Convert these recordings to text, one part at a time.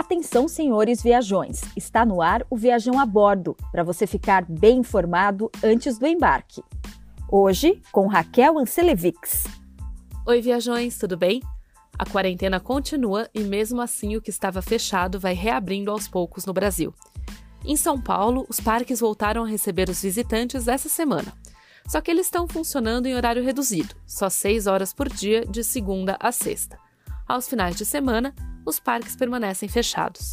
Atenção, senhores viajões! Está no ar o Viajão a Bordo, para você ficar bem informado antes do embarque. Hoje, com Raquel Ancelevics. Oi, viajões, tudo bem? A quarentena continua e, mesmo assim, o que estava fechado vai reabrindo aos poucos no Brasil. Em São Paulo, os parques voltaram a receber os visitantes essa semana. Só que eles estão funcionando em horário reduzido, só 6 horas por dia, de segunda a sexta. Aos finais de semana, os parques permanecem fechados.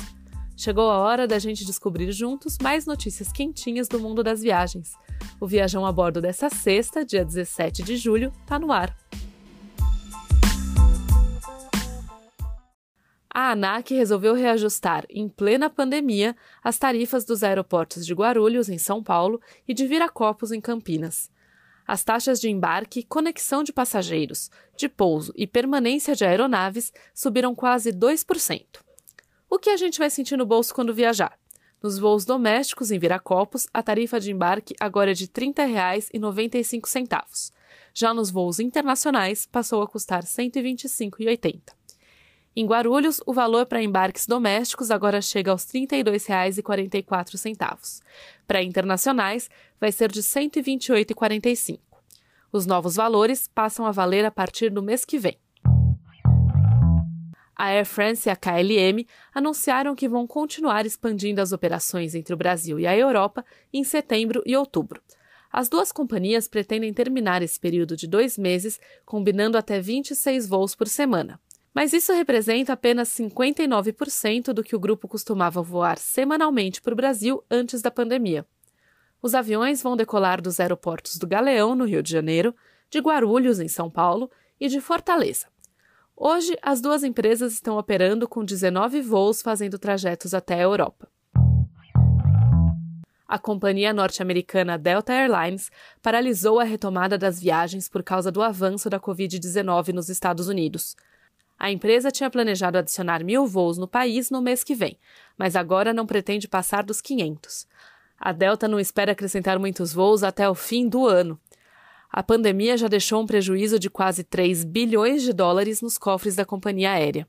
Chegou a hora da gente descobrir juntos mais notícias quentinhas do mundo das viagens. O Viajão a Bordo dessa sexta, dia 17 de julho, está no ar. A ANAC resolveu reajustar, em plena pandemia, as tarifas dos aeroportos de Guarulhos, em São Paulo, e de Viracopos, em Campinas. As taxas de embarque, conexão de passageiros, de pouso e permanência de aeronaves subiram quase 2%. O que a gente vai sentir no bolso quando viajar? Nos voos domésticos em Viracopos, a tarifa de embarque agora é de R$ 30,95. Já nos voos internacionais, passou a custar R$ 125,80. Em Guarulhos, o valor para embarques domésticos agora chega aos R$ 32,44. Para internacionais, vai ser de R$ 128,45. Os novos valores passam a valer a partir do mês que vem. A Air France e a KLM anunciaram que vão continuar expandindo as operações entre o Brasil e a Europa em setembro e outubro. As duas companhias pretendem terminar esse período de dois meses, combinando até 26 voos por semana mas isso representa apenas 59% do que o grupo costumava voar semanalmente para o Brasil antes da pandemia. Os aviões vão decolar dos aeroportos do Galeão, no Rio de Janeiro, de Guarulhos, em São Paulo, e de Fortaleza. Hoje, as duas empresas estão operando com 19 voos fazendo trajetos até a Europa. A companhia norte-americana Delta Airlines paralisou a retomada das viagens por causa do avanço da Covid-19 nos Estados Unidos. A empresa tinha planejado adicionar mil voos no país no mês que vem, mas agora não pretende passar dos 500. A Delta não espera acrescentar muitos voos até o fim do ano. A pandemia já deixou um prejuízo de quase 3 bilhões de dólares nos cofres da companhia aérea.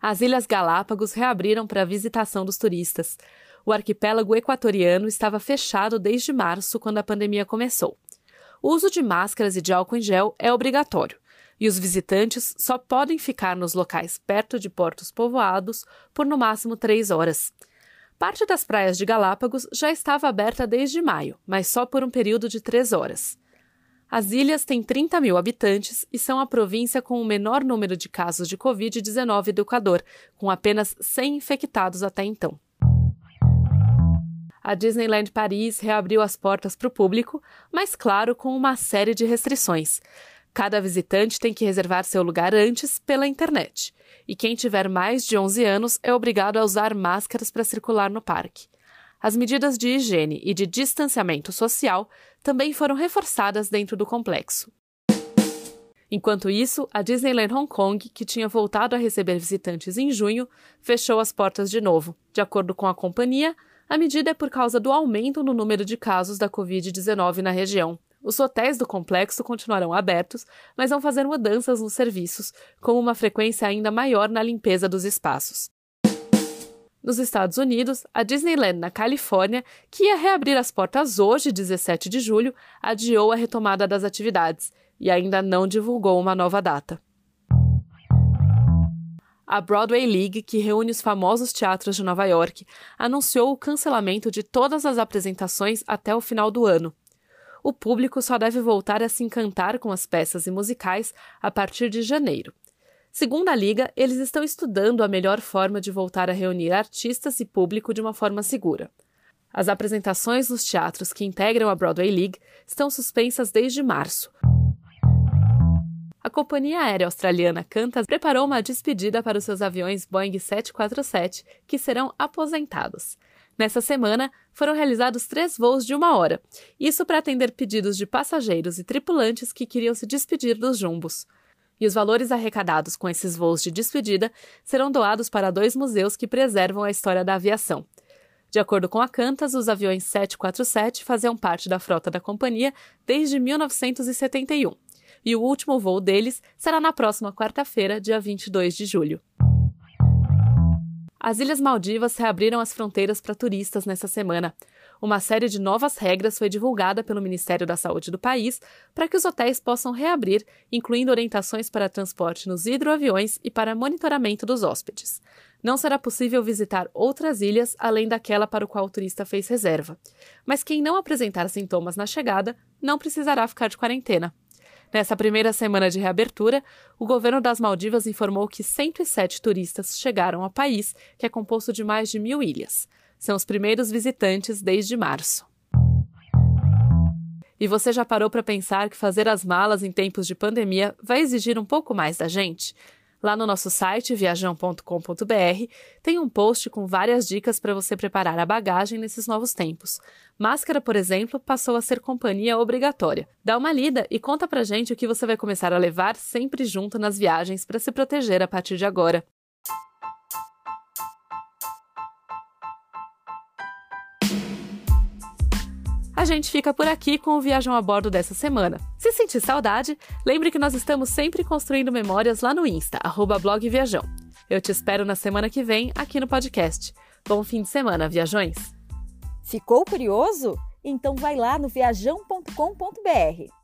As Ilhas Galápagos reabriram para a visitação dos turistas. O arquipélago equatoriano estava fechado desde março, quando a pandemia começou. O uso de máscaras e de álcool em gel é obrigatório e os visitantes só podem ficar nos locais perto de portos povoados por no máximo três horas. Parte das praias de Galápagos já estava aberta desde maio, mas só por um período de três horas. As ilhas têm 30 mil habitantes e são a província com o menor número de casos de Covid-19 do Equador, com apenas 100 infectados até então. A Disneyland Paris reabriu as portas para o público, mas, claro, com uma série de restrições. Cada visitante tem que reservar seu lugar antes pela internet. E quem tiver mais de 11 anos é obrigado a usar máscaras para circular no parque. As medidas de higiene e de distanciamento social também foram reforçadas dentro do complexo. Enquanto isso, a Disneyland Hong Kong, que tinha voltado a receber visitantes em junho, fechou as portas de novo. De acordo com a companhia, a medida é por causa do aumento no número de casos da Covid-19 na região. Os hotéis do complexo continuarão abertos, mas vão fazer mudanças nos serviços, com uma frequência ainda maior na limpeza dos espaços. Nos Estados Unidos, a Disneyland na Califórnia, que ia reabrir as portas hoje, 17 de julho, adiou a retomada das atividades e ainda não divulgou uma nova data. A Broadway League, que reúne os famosos teatros de Nova York, anunciou o cancelamento de todas as apresentações até o final do ano o público só deve voltar a se encantar com as peças e musicais a partir de janeiro. Segundo a Liga, eles estão estudando a melhor forma de voltar a reunir artistas e público de uma forma segura. As apresentações nos teatros que integram a Broadway League estão suspensas desde março. A companhia aérea australiana Qantas preparou uma despedida para os seus aviões Boeing 747 que serão aposentados. Nessa semana, foram realizados três voos de uma hora, isso para atender pedidos de passageiros e tripulantes que queriam se despedir dos jumbos. E os valores arrecadados com esses voos de despedida serão doados para dois museus que preservam a história da aviação. De acordo com a Qantas, os aviões 747 faziam parte da frota da companhia desde 1971, e o último voo deles será na próxima quarta-feira, dia 22 de julho. As Ilhas Maldivas reabriram as fronteiras para turistas nessa semana. Uma série de novas regras foi divulgada pelo Ministério da Saúde do país para que os hotéis possam reabrir, incluindo orientações para transporte nos hidroaviões e para monitoramento dos hóspedes. Não será possível visitar outras ilhas além daquela para o qual o turista fez reserva. Mas quem não apresentar sintomas na chegada não precisará ficar de quarentena. Nessa primeira semana de reabertura, o governo das Maldivas informou que 107 turistas chegaram ao país, que é composto de mais de mil ilhas. São os primeiros visitantes desde março. E você já parou para pensar que fazer as malas em tempos de pandemia vai exigir um pouco mais da gente? Lá no nosso site viajão.com.br tem um post com várias dicas para você preparar a bagagem nesses novos tempos. Máscara, por exemplo, passou a ser companhia obrigatória. Dá uma lida e conta pra gente o que você vai começar a levar sempre junto nas viagens para se proteger a partir de agora. A gente fica por aqui com o Viajão a Bordo dessa semana. Se sentir saudade, lembre que nós estamos sempre construindo memórias lá no Insta, blogviajão. Eu te espero na semana que vem aqui no podcast. Bom fim de semana, viajões! Ficou curioso? Então vai lá no viajão.com.br.